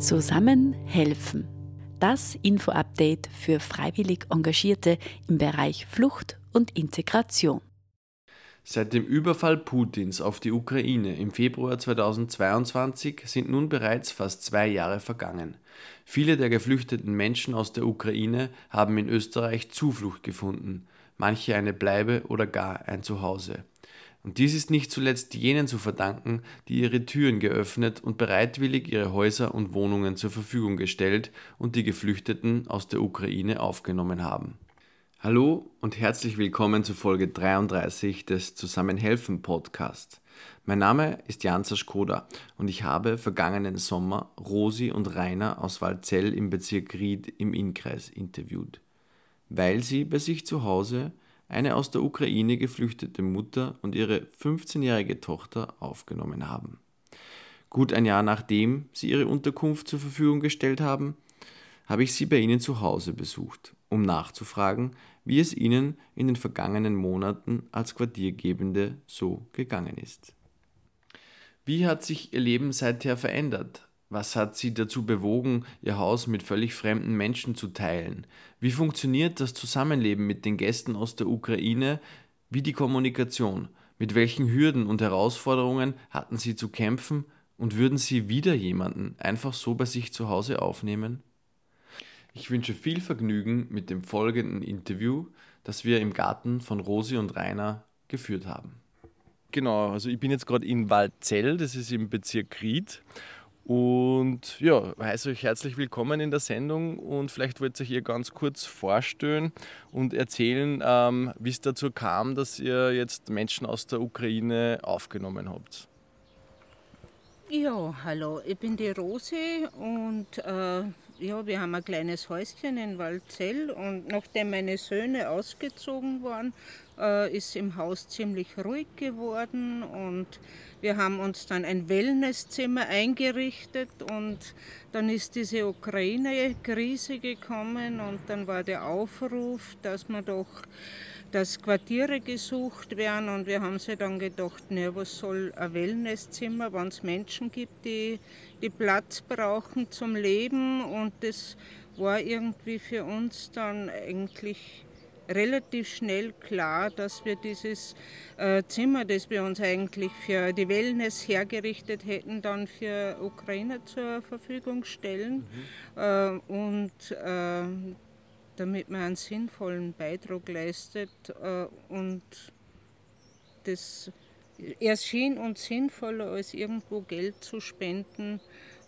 Zusammen helfen. Das Info-Update für freiwillig Engagierte im Bereich Flucht und Integration. Seit dem Überfall Putins auf die Ukraine im Februar 2022 sind nun bereits fast zwei Jahre vergangen. Viele der geflüchteten Menschen aus der Ukraine haben in Österreich Zuflucht gefunden, manche eine Bleibe oder gar ein Zuhause. Und dies ist nicht zuletzt jenen zu verdanken, die ihre Türen geöffnet und bereitwillig ihre Häuser und Wohnungen zur Verfügung gestellt und die Geflüchteten aus der Ukraine aufgenommen haben. Hallo und herzlich willkommen zu Folge 33 des Zusammenhelfen Podcast. Mein Name ist Jan Zaschkoda und ich habe vergangenen Sommer Rosi und Rainer aus Walzell im Bezirk Ried im Innkreis interviewt, weil sie bei sich zu Hause eine aus der Ukraine geflüchtete Mutter und ihre 15-jährige Tochter aufgenommen haben. Gut ein Jahr nachdem sie ihre Unterkunft zur Verfügung gestellt haben, habe ich sie bei ihnen zu Hause besucht, um nachzufragen, wie es ihnen in den vergangenen Monaten als Quartiergebende so gegangen ist. Wie hat sich ihr Leben seither verändert? Was hat sie dazu bewogen, ihr Haus mit völlig fremden Menschen zu teilen? Wie funktioniert das Zusammenleben mit den Gästen aus der Ukraine? Wie die Kommunikation? Mit welchen Hürden und Herausforderungen hatten sie zu kämpfen? Und würden sie wieder jemanden einfach so bei sich zu Hause aufnehmen? Ich wünsche viel Vergnügen mit dem folgenden Interview, das wir im Garten von Rosi und Rainer geführt haben. Genau, also ich bin jetzt gerade in Waldzell, das ist im Bezirk Ried. Und ja, heiße euch herzlich willkommen in der Sendung und vielleicht wollt ihr euch ihr ganz kurz vorstellen und erzählen, ähm, wie es dazu kam, dass ihr jetzt Menschen aus der Ukraine aufgenommen habt. Ja, hallo, ich bin die Rosi und äh, ja, wir haben ein kleines Häuschen in Waldzell und nachdem meine Söhne ausgezogen waren, äh, ist im Haus ziemlich ruhig geworden und wir haben uns dann ein Wellnesszimmer eingerichtet und dann ist diese Ukraine-Krise gekommen und dann war der Aufruf, dass man doch dass Quartiere gesucht werden und wir haben sich dann gedacht, ne, was soll ein Wellnesszimmer, wenn es Menschen gibt, die, die Platz brauchen zum Leben und das war irgendwie für uns dann eigentlich relativ schnell klar, dass wir dieses äh, Zimmer, das wir uns eigentlich für die Wellness hergerichtet hätten, dann für Ukrainer zur Verfügung stellen. Mhm. Äh, und äh, damit man einen sinnvollen Beitrag leistet und das erschien uns sinnvoller, als irgendwo Geld zu spenden,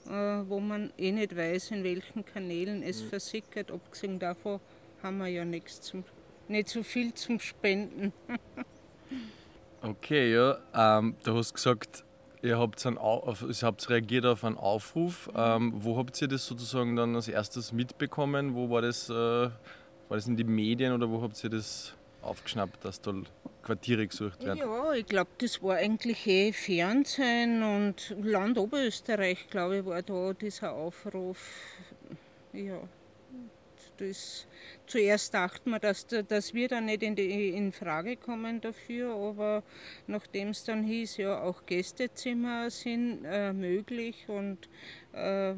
wo man eh nicht weiß, in welchen Kanälen es mhm. versickert. Abgesehen davon haben wir ja nichts zum nicht so viel zum Spenden. okay, ja. Ähm, du hast gesagt, ihr habt, einen auf, ihr habt reagiert auf einen Aufruf. Ähm, wo habt ihr das sozusagen dann als erstes mitbekommen? Wo war das? Äh, war das in den Medien oder wo habt ihr das aufgeschnappt, dass da Quartiere gesucht werden? Ja, ich glaube, das war eigentlich eh Fernsehen und Land Oberösterreich, glaube ich, war da dieser Aufruf. Ja, das zuerst dachten wir, dass, dass wir dann nicht in, die, in Frage kommen dafür, aber nachdem es dann hieß, ja, auch Gästezimmer sind äh, möglich und äh,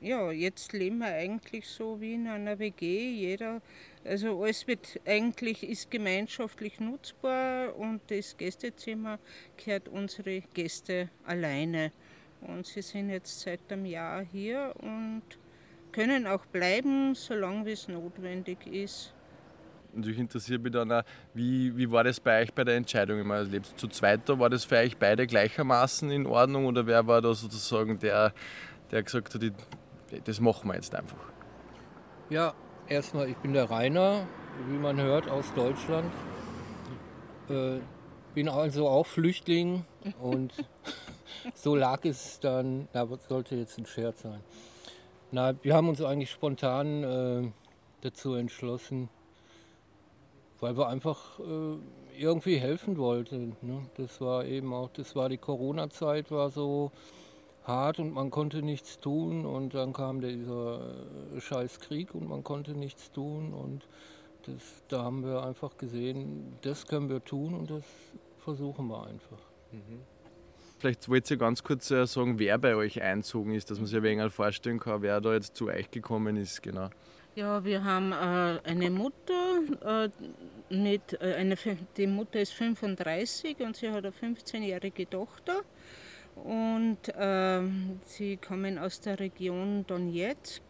ja, jetzt leben wir eigentlich so wie in einer WG. Jeder, also alles wird eigentlich ist gemeinschaftlich nutzbar und das Gästezimmer gehört unsere Gäste alleine. Und sie sind jetzt seit einem Jahr hier und können auch bleiben, solange es notwendig ist. Natürlich interessiert mich dann auch, wie, wie war das bei euch bei der Entscheidung? Ich meine, lebst zu zweit da? War das für euch beide gleichermaßen in Ordnung oder wer war da sozusagen der, der gesagt hat, das machen wir jetzt einfach? Ja, erstmal, ich bin der Rainer, wie man hört, aus Deutschland. Äh, bin also auch Flüchtling und so lag es dann, da sollte jetzt ein Scherz sein. Na, wir haben uns eigentlich spontan äh, dazu entschlossen, weil wir einfach äh, irgendwie helfen wollten. Ne? Das war eben auch, das war die Corona-Zeit, war so hart und man konnte nichts tun und dann kam dieser äh, scheiß Krieg und man konnte nichts tun und das, da haben wir einfach gesehen, das können wir tun und das versuchen wir einfach. Mhm. Vielleicht wollt ihr ganz kurz äh, sagen, wer bei euch einzogen ist, dass man sich ein wenig vorstellen kann, wer da jetzt zu euch gekommen ist. Genau. Ja, wir haben äh, eine Mutter, äh, mit, äh, eine, die Mutter ist 35 und sie hat eine 15-jährige Tochter. Und ähm, sie kommen aus der Region Donetsk.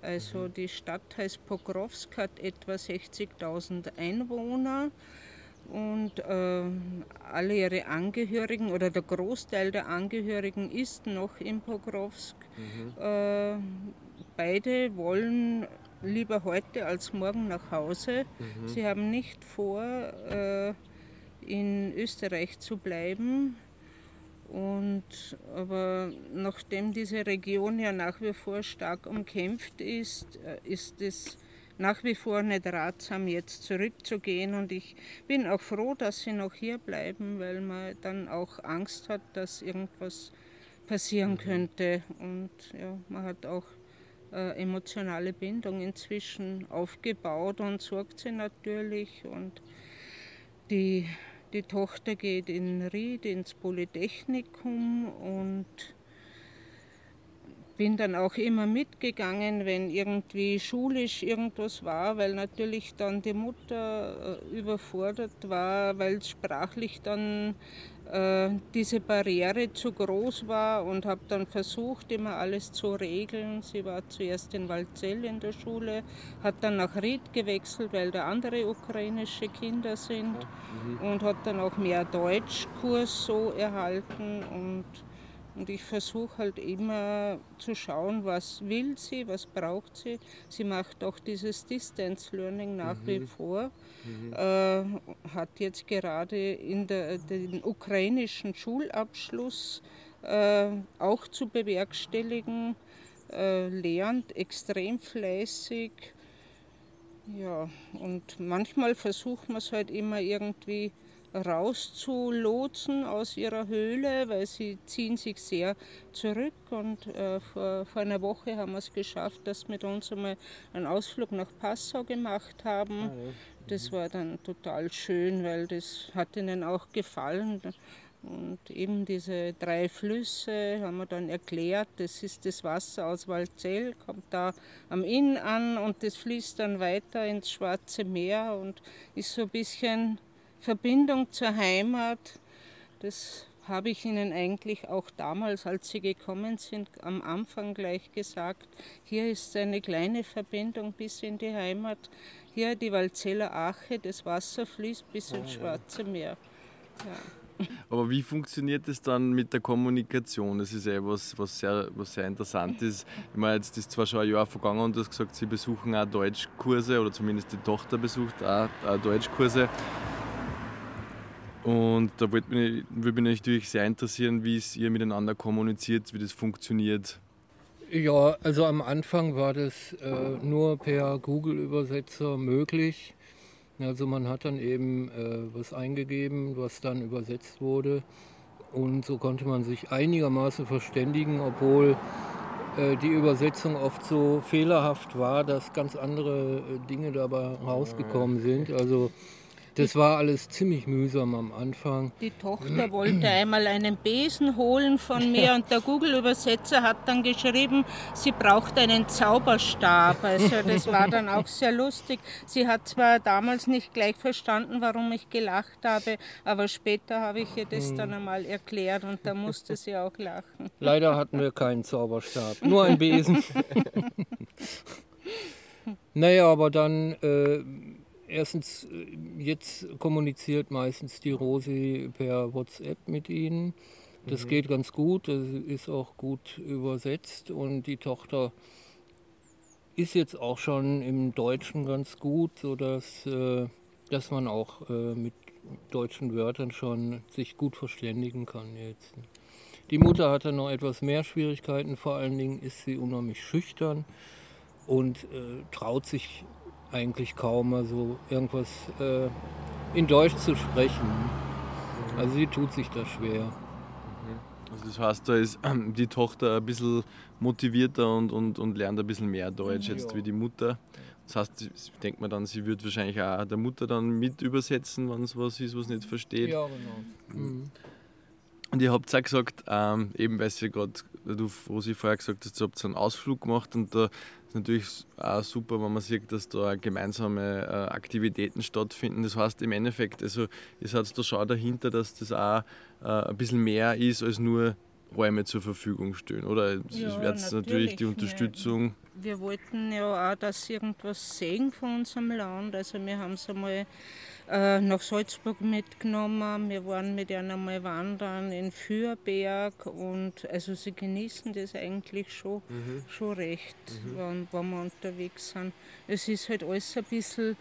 Also mhm. die Stadt heißt Pokrovsk, hat etwa 60.000 Einwohner und äh, alle ihre Angehörigen oder der Großteil der Angehörigen ist noch in Pokrovsk. Mhm. Äh, beide wollen lieber heute als morgen nach Hause. Mhm. Sie haben nicht vor, äh, in Österreich zu bleiben. Und, aber nachdem diese Region ja nach wie vor stark umkämpft ist, äh, ist es nach wie vor nicht ratsam, jetzt zurückzugehen. Und ich bin auch froh, dass sie noch hier bleiben, weil man dann auch Angst hat, dass irgendwas passieren mhm. könnte. Und ja, man hat auch äh, emotionale Bindung inzwischen aufgebaut und sorgt sie natürlich. Und die die Tochter geht in Ried ins Polytechnikum und bin dann auch immer mitgegangen, wenn irgendwie schulisch irgendwas war, weil natürlich dann die Mutter äh, überfordert war, weil sprachlich dann äh, diese Barriere zu groß war und habe dann versucht, immer alles zu regeln. Sie war zuerst in Waldzell in der Schule, hat dann nach Ried gewechselt, weil da andere ukrainische Kinder sind mhm. und hat dann auch mehr Deutschkurs so erhalten und und ich versuche halt immer zu schauen, was will sie, was braucht sie. Sie macht auch dieses Distance Learning nach mhm. wie vor. Mhm. Äh, hat jetzt gerade in der, den ukrainischen Schulabschluss äh, auch zu bewerkstelligen, äh, lernt extrem fleißig. Ja, und manchmal versucht man es halt immer irgendwie rauszulotsen aus ihrer Höhle, weil sie ziehen sich sehr zurück. Und äh, vor, vor, einer Woche haben wir es geschafft, dass wir mit uns einmal einen Ausflug nach Passau gemacht haben. Ah, das war dann total schön, weil das hat ihnen auch gefallen. Und eben diese drei Flüsse haben wir dann erklärt, das ist das Wasser aus Waldzell, kommt da am Inn an und das fließt dann weiter ins Schwarze Meer und ist so ein bisschen Verbindung zur Heimat, das habe ich Ihnen eigentlich auch damals, als Sie gekommen sind, am Anfang gleich gesagt. Hier ist eine kleine Verbindung bis in die Heimat. Hier die Walzeller Ache, das Wasser fließt bis ins Schwarze Meer. Ja. Aber wie funktioniert es dann mit der Kommunikation? Das ist ja was, was, sehr, was sehr interessant ist. Ich meine, jetzt ist zwar schon ein Jahr vergangen und du hast gesagt, Sie besuchen auch Deutschkurse oder zumindest die Tochter besucht auch Deutschkurse. Und da würde mich, würd mich natürlich sehr interessieren, wie es ihr miteinander kommuniziert, wie das funktioniert. Ja, also am Anfang war das äh, nur per Google-Übersetzer möglich. Also man hat dann eben äh, was eingegeben, was dann übersetzt wurde. Und so konnte man sich einigermaßen verständigen, obwohl äh, die Übersetzung oft so fehlerhaft war, dass ganz andere äh, Dinge dabei rausgekommen sind. Also das war alles ziemlich mühsam am Anfang. Die Tochter wollte einmal einen Besen holen von mir und der Google-Übersetzer hat dann geschrieben, sie braucht einen Zauberstab. Also das war dann auch sehr lustig. Sie hat zwar damals nicht gleich verstanden, warum ich gelacht habe, aber später habe ich ihr das dann einmal erklärt und da musste sie auch lachen. Leider hatten wir keinen Zauberstab, nur einen Besen. naja, aber dann... Äh, erstens, äh, jetzt kommuniziert meistens die Rosi per WhatsApp mit ihnen. Das mhm. geht ganz gut, das ist auch gut übersetzt und die Tochter ist jetzt auch schon im Deutschen ganz gut, sodass äh, dass man auch äh, mit deutschen Wörtern schon sich gut verständigen kann jetzt. Die Mutter hatte noch etwas mehr Schwierigkeiten, vor allen Dingen ist sie unheimlich schüchtern und äh, traut sich eigentlich kaum, also irgendwas äh, in Deutsch zu sprechen. Also sie tut sich da schwer. Also das heißt, da ist die Tochter ein bisschen motivierter und, und, und lernt ein bisschen mehr Deutsch jetzt ja. wie die Mutter. Das heißt, denkt man dann, sie wird wahrscheinlich auch der Mutter dann mit übersetzen, wenn es was ist, was nicht versteht. Ja, genau. Mhm. Und ihr habt auch gesagt, ähm, eben weil sie gerade, du Rosi vorher gesagt hast, ihr habt so einen Ausflug gemacht und da ist natürlich auch super, wenn man sieht, dass da gemeinsame äh, Aktivitäten stattfinden. Das heißt im Endeffekt, also ihr seid da schon dahinter, dass das auch äh, ein bisschen mehr ist als nur Räume zur Verfügung stehen, oder? Ja, es wird natürlich, natürlich die Unterstützung. Wir, wir wollten ja auch, dass sie irgendwas sehen von unserem Land. Also wir haben es einmal äh, nach Salzburg mitgenommen. Wir waren mit ihnen einmal wandern in Fürberg und also sie genießen das eigentlich schon, mhm. schon recht, mhm. wenn, wenn wir unterwegs sind. Es ist halt alles ein bisschen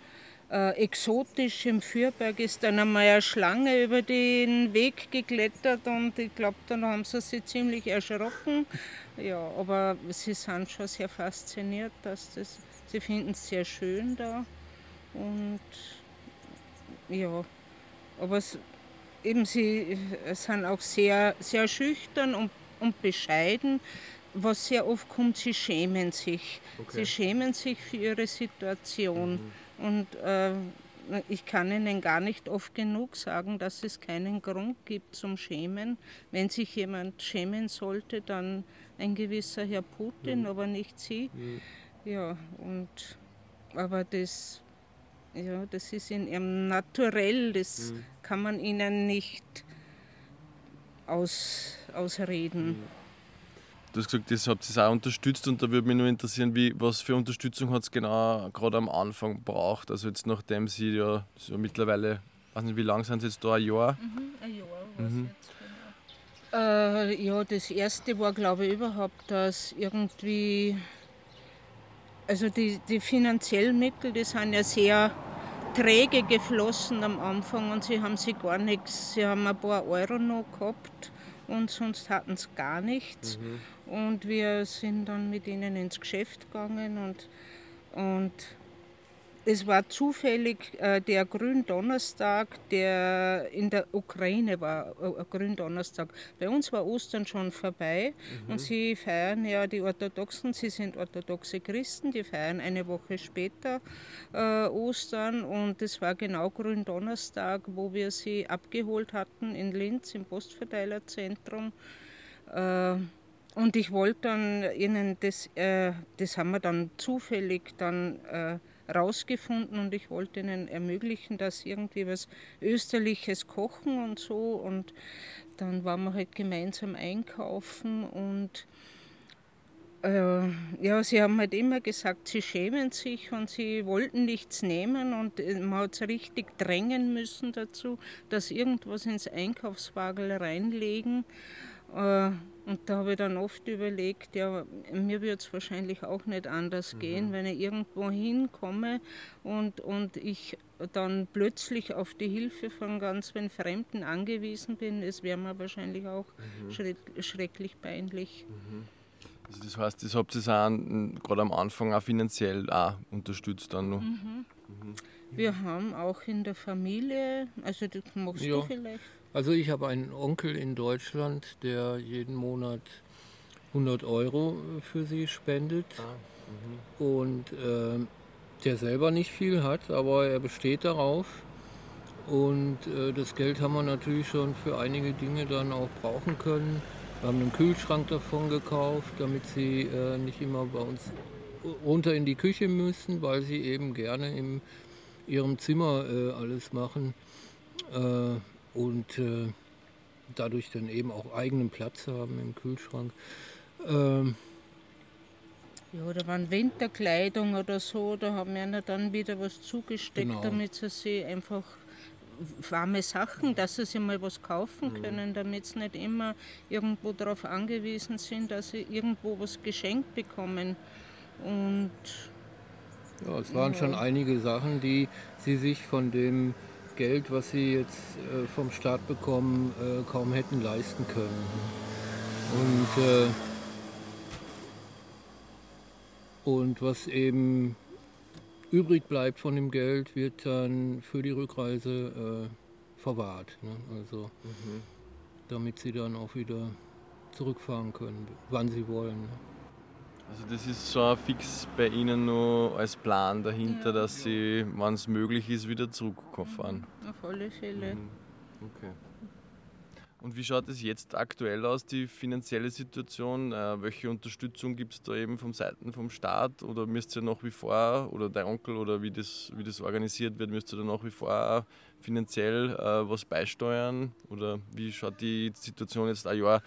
äh, exotisch. Im Fürberg ist dann einmal eine Schlange über den Weg geklettert und ich glaube, dann haben sie sich ziemlich erschrocken. Ja, aber sie sind schon sehr fasziniert, dass das, sie finden es sehr schön da und ja, aber es, eben sie sind auch sehr, sehr schüchtern und, und bescheiden. Was sehr oft kommt, sie schämen sich. Okay. Sie schämen sich für ihre Situation. Mhm. Und äh, ich kann Ihnen gar nicht oft genug sagen, dass es keinen Grund gibt zum Schämen. Wenn sich jemand schämen sollte, dann ein gewisser Herr Putin, mhm. aber nicht Sie. Mhm. Ja, und aber das ja, das ist in ihrem Naturell, das mhm. kann man ihnen nicht aus, ausreden. Mhm. Du hast gesagt, das habt ihr auch unterstützt und da würde mich nur interessieren, wie, was für Unterstützung hat es genau gerade am Anfang braucht. Also jetzt nachdem sie ja so mittlerweile, weiß nicht, wie lange sind sie jetzt da, ein Jahr? Mhm, ein Jahr mhm. jetzt, genau. Äh, ja, das erste war glaube ich überhaupt, dass irgendwie also die, die finanziellen Mittel, die sind ja sehr träge geflossen am Anfang und sie haben sie gar nichts, sie haben ein paar Euro noch gehabt und sonst hatten sie gar nichts. Mhm. Und wir sind dann mit ihnen ins Geschäft gegangen und, und es war zufällig äh, der Gründonnerstag, der in der Ukraine war, äh, Gründonnerstag. Bei uns war Ostern schon vorbei mhm. und sie feiern ja die Orthodoxen, sie sind orthodoxe Christen, die feiern eine Woche später äh, Ostern und es war genau Gründonnerstag, wo wir sie abgeholt hatten in Linz im Postverteilerzentrum. Äh, und ich wollte dann ihnen das, äh, das haben wir dann zufällig dann äh, rausgefunden und ich wollte ihnen ermöglichen, dass irgendwie was Österliches kochen und so. Und dann waren wir halt gemeinsam einkaufen und äh, ja, sie haben halt immer gesagt, sie schämen sich und sie wollten nichts nehmen und äh, man hat es richtig drängen müssen dazu, dass irgendwas ins Einkaufswagel reinlegen. Äh, und da habe ich dann oft überlegt, ja, mir wird es wahrscheinlich auch nicht anders mhm. gehen, wenn ich irgendwo hinkomme und, und ich dann plötzlich auf die Hilfe von ganz vielen Fremden angewiesen bin. Es wäre mir wahrscheinlich auch mhm. schreck, schrecklich peinlich. Mhm. Also das heißt, das habt ihr gerade am Anfang auch finanziell auch unterstützt dann noch. Mhm. mhm. Wir haben auch in der Familie, also das machst ja. du vielleicht. Also ich habe einen Onkel in Deutschland, der jeden Monat 100 Euro für sie spendet ah, und äh, der selber nicht viel hat, aber er besteht darauf. Und äh, das Geld haben wir natürlich schon für einige Dinge dann auch brauchen können. Wir haben einen Kühlschrank davon gekauft, damit sie äh, nicht immer bei uns runter in die Küche müssen, weil sie eben gerne in ihrem Zimmer äh, alles machen. Und äh, dadurch dann eben auch eigenen Platz haben im Kühlschrank. Ähm, ja, oder waren Winterkleidung oder so, da haben wir dann wieder was zugesteckt, genau. damit sie sich einfach warme Sachen, dass sie sich mal was kaufen mhm. können, damit sie nicht immer irgendwo darauf angewiesen sind, dass sie irgendwo was geschenkt bekommen. Und ja, es waren ja. schon einige Sachen, die sie sich von dem Geld, was sie jetzt äh, vom Staat bekommen, äh, kaum hätten leisten können. Und, äh, und was eben übrig bleibt von dem Geld, wird dann für die Rückreise äh, verwahrt. Ne? Also mhm. damit sie dann auch wieder zurückfahren können, wann sie wollen. Ne? Also das ist schon fix bei Ihnen noch als Plan dahinter, ja. dass Sie, wenn es möglich ist, wieder zurückfahren. Auf alle Fälle. Mhm. Okay. Und wie schaut es jetzt aktuell aus, die finanzielle Situation? Äh, welche Unterstützung gibt es da eben von Seiten vom Staat? Oder müsst ihr nach wie vor, oder dein Onkel oder wie das, wie das organisiert wird, müsst ihr da nach wie vor finanziell äh, was beisteuern? Oder wie schaut die Situation jetzt ein Jahr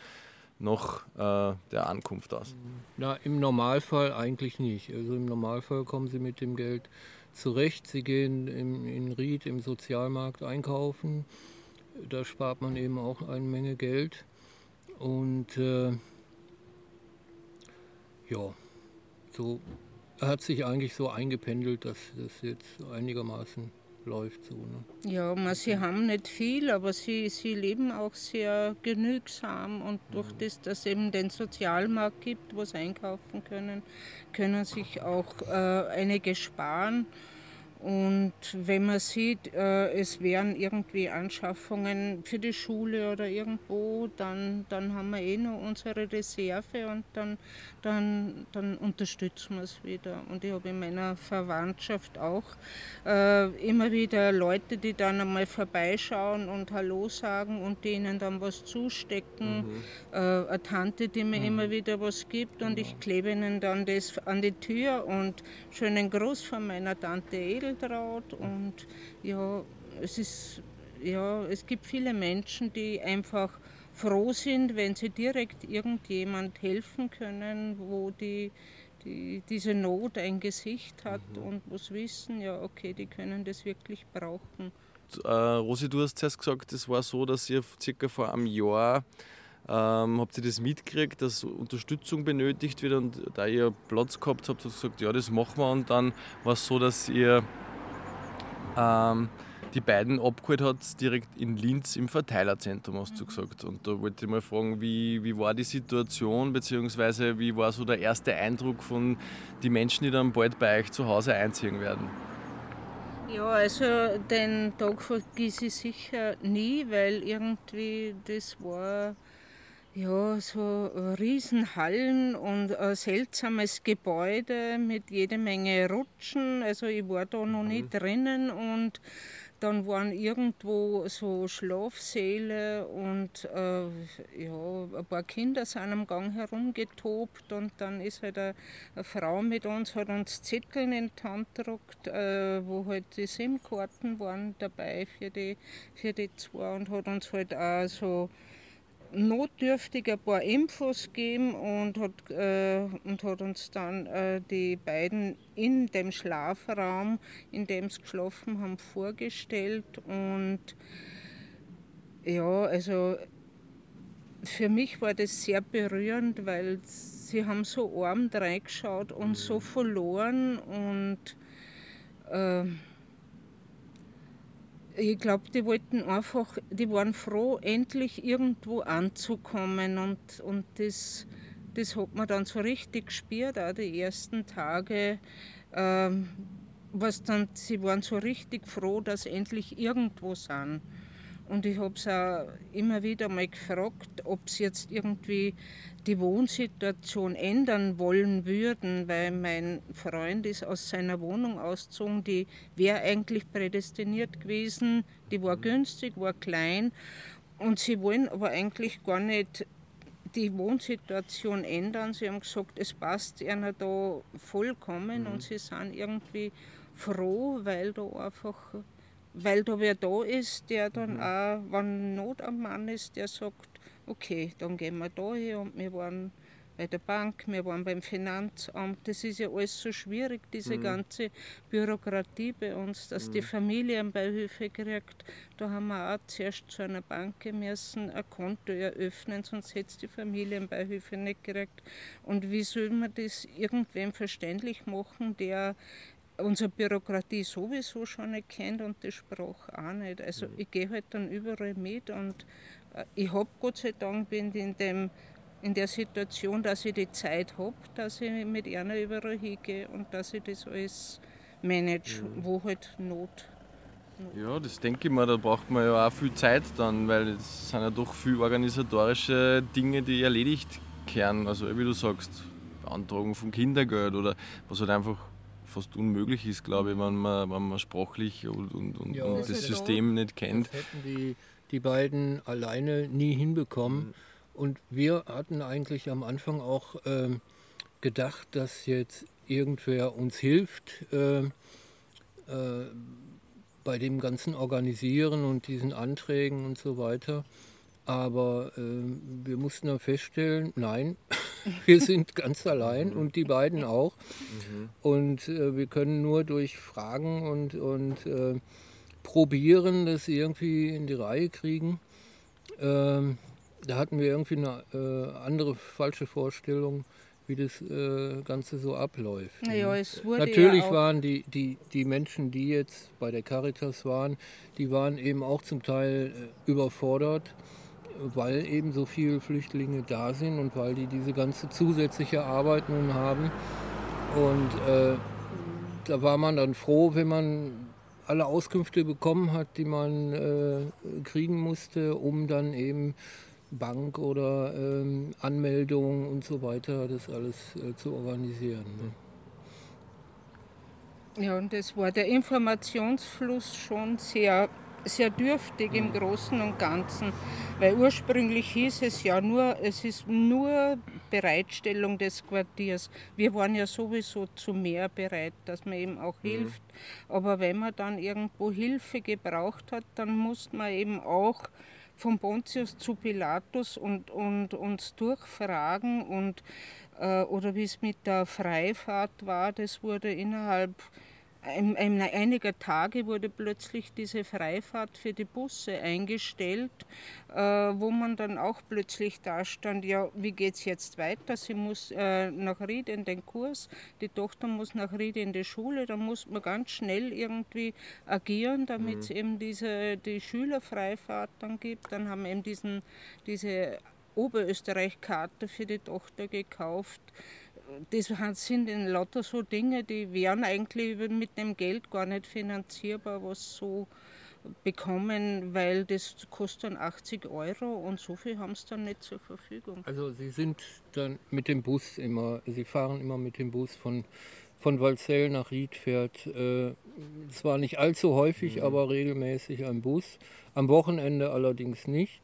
nach äh, der Ankunft aus? Na, im Normalfall eigentlich nicht. Also im Normalfall kommen sie mit dem Geld zurecht. Sie gehen im, in Ried im Sozialmarkt einkaufen da spart man eben auch eine Menge Geld. Und äh, ja, so hat sich eigentlich so eingependelt, dass das jetzt einigermaßen läuft. So, ne? Ja, man, sie haben nicht viel, aber sie, sie leben auch sehr genügsam und durch mhm. das, dass es eben den Sozialmarkt gibt, wo sie einkaufen können, können sich auch äh, einige sparen. Und wenn man sieht, äh, es wären irgendwie Anschaffungen für die Schule oder irgendwo, dann, dann haben wir eh noch unsere Reserve und dann, dann, dann unterstützen wir es wieder. Und ich habe in meiner Verwandtschaft auch äh, immer wieder Leute, die dann einmal vorbeischauen und Hallo sagen und denen dann was zustecken. Mhm. Äh, eine Tante, die mir mhm. immer wieder was gibt und ich klebe ihnen dann das an die Tür und schönen Gruß von meiner Tante Edel Edeltraut und ja, es ist ja, es gibt viele Menschen, die einfach froh sind, wenn sie direkt irgendjemand helfen können, wo die, die diese Not ein Gesicht hat mhm. und was wissen, ja, okay, die können das wirklich brauchen. Äh, Rosi, du hast zuerst gesagt, es war so, dass ihr circa vor einem Jahr ähm, habt ihr das mitgekriegt, dass Unterstützung benötigt wird und da ihr Platz gehabt habt, habt ihr gesagt, ja, das machen wir und dann war es so, dass ihr ähm, die beiden abgeholt hat, direkt in Linz im Verteilerzentrum, hast du gesagt. Und da wollte ich mal fragen, wie, wie war die Situation, beziehungsweise wie war so der erste Eindruck von den Menschen, die dann bald bei euch zu Hause einziehen werden? Ja, also den Tag vergesse ich sicher nie, weil irgendwie das war ja, so Riesenhallen und ein seltsames Gebäude mit jede Menge Rutschen. Also ich war da noch nicht mhm. drinnen und dann waren irgendwo so Schlafsäle und äh, ja, ein paar Kinder sind am Gang herumgetobt und dann ist halt eine, eine Frau mit uns, hat uns Zettel in die Hand gedruckt, äh, wo halt die SIM-Karten waren dabei für die, für die zwei und hat uns halt auch so notdürftig ein paar Infos gegeben und hat, äh, und hat uns dann äh, die beiden in dem Schlafraum, in dem sie geschlafen haben, vorgestellt. Und ja, also für mich war das sehr berührend, weil sie haben so arm reingeschaut und so verloren und äh, ich glaube, die wollten einfach, die waren froh, endlich irgendwo anzukommen und, und das, das hat man dann so richtig gespürt, auch die ersten Tage. Ähm, was dann, sie waren so richtig froh, dass sie endlich irgendwo sind. Und ich habe es auch immer wieder mal gefragt, ob sie jetzt irgendwie die Wohnsituation ändern wollen würden, weil mein Freund ist aus seiner Wohnung ausgezogen, die wäre eigentlich prädestiniert gewesen, die war günstig, war klein und sie wollen aber eigentlich gar nicht die Wohnsituation ändern. Sie haben gesagt, es passt ihnen da vollkommen mhm. und sie sind irgendwie froh, weil da einfach weil da wer da ist, der dann mhm. auch, wenn Not am Mann ist, der sagt, okay, dann gehen wir da hin und wir waren bei der Bank, wir waren beim Finanzamt. Das ist ja alles so schwierig, diese mhm. ganze Bürokratie bei uns, dass mhm. die Familienbeihilfe kriegt. Da haben wir auch zuerst zu einer Bank müssen, ein Konto eröffnen, sonst hätte es die Familienbeihilfe nicht gekriegt. Und wie soll man das irgendwem verständlich machen, der unsere Bürokratie sowieso schon nicht kennt und die Sprache auch nicht. Also mhm. ich gehe halt dann überall mit und ich habe Gott sei Dank bin in, dem, in der Situation, dass ich die Zeit habe, dass ich mit einer überall hingehe und dass ich das alles manage, mhm. wo halt Not ja, das denke ich mir, da braucht man ja auch viel Zeit dann, weil es sind ja doch viele organisatorische Dinge, die erledigt werden. Also wie du sagst, Beantragung vom Kindergeld oder was halt einfach fast unmöglich ist, glaube ich, wenn man, wenn man sprachlich und, und, und, ja, und das System nicht kennt. Das hätten die, die beiden alleine nie hinbekommen. Mhm. Und wir hatten eigentlich am Anfang auch ähm, gedacht, dass jetzt irgendwer uns hilft äh, äh, bei dem ganzen Organisieren und diesen Anträgen und so weiter. Aber äh, wir mussten dann feststellen, nein, wir sind ganz allein und die beiden auch. Mhm. Und äh, wir können nur durch Fragen und, und äh, probieren, das irgendwie in die Reihe kriegen. Ähm, da hatten wir irgendwie eine äh, andere falsche Vorstellung, wie das äh, Ganze so abläuft. Ja, Natürlich ja waren die, die, die Menschen, die jetzt bei der Caritas waren, die waren eben auch zum Teil äh, überfordert, weil eben so viele Flüchtlinge da sind und weil die diese ganze zusätzliche Arbeit nun haben. Und äh, da war man dann froh, wenn man alle Auskünfte bekommen hat, die man äh, kriegen musste, um dann eben Bank oder ähm, Anmeldung und so weiter, das alles äh, zu organisieren. Ne? Ja, und es war der Informationsfluss schon sehr, sehr dürftig im Großen und Ganzen, weil ursprünglich hieß es ja nur, es ist nur Bereitstellung des Quartiers. Wir waren ja sowieso zu mehr bereit, dass man eben auch mhm. hilft. Aber wenn man dann irgendwo Hilfe gebraucht hat, dann musste man eben auch von Pontius zu Pilatus und, und uns durchfragen und äh, oder wie es mit der Freifahrt war, das wurde innerhalb einiger Tage wurde plötzlich diese Freifahrt für die Busse eingestellt, äh, wo man dann auch plötzlich da stand, ja, wie geht es jetzt weiter? Sie muss äh, nach Ried in den Kurs, die Tochter muss nach Ried in die Schule, da muss man ganz schnell irgendwie agieren, damit es mhm. eben diese, die Schülerfreifahrt dann gibt. Dann haben wir eben diesen, diese Oberösterreich-Karte für die Tochter gekauft das sind in lauter so Dinge, die wären eigentlich mit dem Geld gar nicht finanzierbar, was so bekommen, weil das kostet dann 80 Euro und so viel haben sie dann nicht zur Verfügung. Also Sie sind dann mit dem Bus immer, Sie fahren immer mit dem Bus von, von Walzell nach Riedfeld. Äh, es war nicht allzu häufig, mhm. aber regelmäßig ein Bus. Am Wochenende allerdings nicht.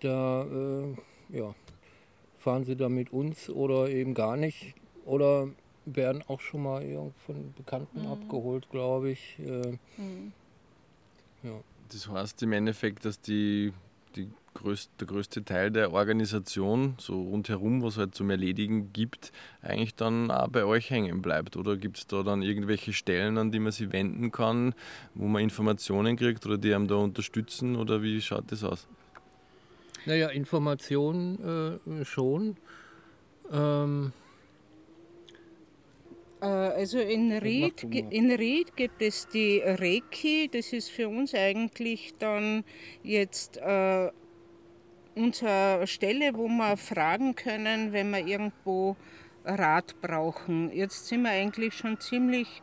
Da äh, ja, fahren sie da mit uns oder eben gar nicht. Oder werden auch schon mal von Bekannten mhm. abgeholt, glaube ich. Äh, mhm. ja. Das heißt im Endeffekt, dass die, die größte, der größte Teil der Organisation, so rundherum, was es halt zum Erledigen gibt, eigentlich dann auch bei euch hängen bleibt. Oder gibt es da dann irgendwelche Stellen, an die man sich wenden kann, wo man Informationen kriegt oder die einem da unterstützen? Oder wie schaut das aus? Naja, Informationen äh, schon. Ähm, äh, also in Ried, in Ried gibt es die Reiki, das ist für uns eigentlich dann jetzt äh, unsere Stelle, wo wir fragen können, wenn wir irgendwo Rat brauchen. Jetzt sind wir eigentlich schon ziemlich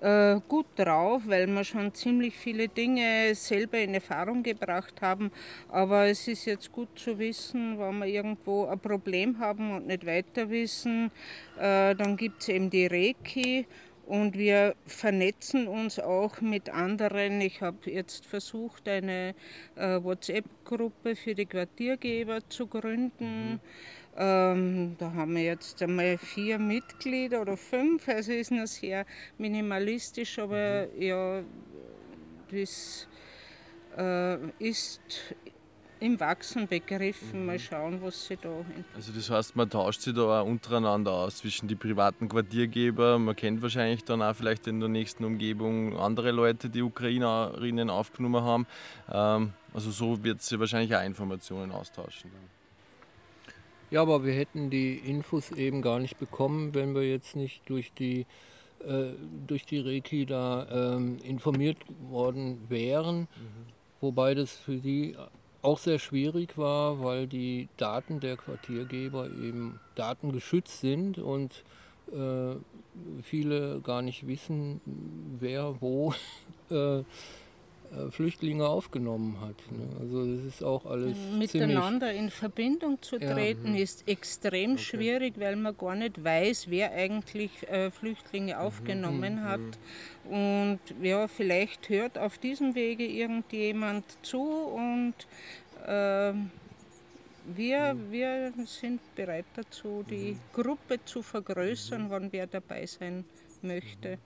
äh, gut drauf, weil wir schon ziemlich viele Dinge selber in Erfahrung gebracht haben. Aber es ist jetzt gut zu wissen, wenn wir irgendwo ein Problem haben und nicht weiter wissen, äh, dann gibt es eben die Reiki. Und wir vernetzen uns auch mit anderen. Ich habe jetzt versucht, eine äh, WhatsApp-Gruppe für die Quartiergeber zu gründen. Mhm ähm, da haben wir jetzt einmal vier Mitglieder oder fünf, also ist noch sehr minimalistisch, aber mhm. ja, das äh, ist im Wachsen begriffen. Mhm. Mal schauen, was sie da. Also das heißt, man tauscht sich da auch untereinander aus zwischen die privaten Quartiergeber. Man kennt wahrscheinlich dann auch vielleicht in der nächsten Umgebung andere Leute, die Ukrainerinnen aufgenommen haben. Ähm, also so wird sie wahrscheinlich auch Informationen austauschen. Dann. Ja, aber wir hätten die Infos eben gar nicht bekommen, wenn wir jetzt nicht durch die, äh, durch die Reiki da ähm, informiert worden wären. Mhm. Wobei das für die auch sehr schwierig war, weil die Daten der Quartiergeber eben datengeschützt sind und äh, viele gar nicht wissen, wer wo äh, Flüchtlinge aufgenommen hat. Ne? Also das ist auch alles miteinander in Verbindung zu treten ja. ist extrem okay. schwierig, weil man gar nicht weiß, wer eigentlich äh, Flüchtlinge mhm, aufgenommen mhm. hat. Und ja, vielleicht hört auf diesem Wege irgendjemand zu und äh, wir, mhm. wir sind bereit dazu, die mhm. Gruppe zu vergrößern, wann wer dabei sein möchte.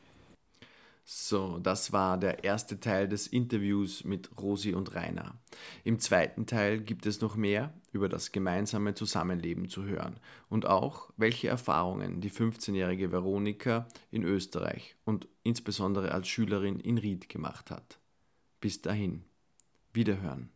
So, das war der erste Teil des Interviews mit Rosi und Rainer. Im zweiten Teil gibt es noch mehr über das gemeinsame Zusammenleben zu hören und auch, welche Erfahrungen die 15-jährige Veronika in Österreich und insbesondere als Schülerin in Ried gemacht hat. Bis dahin, wiederhören.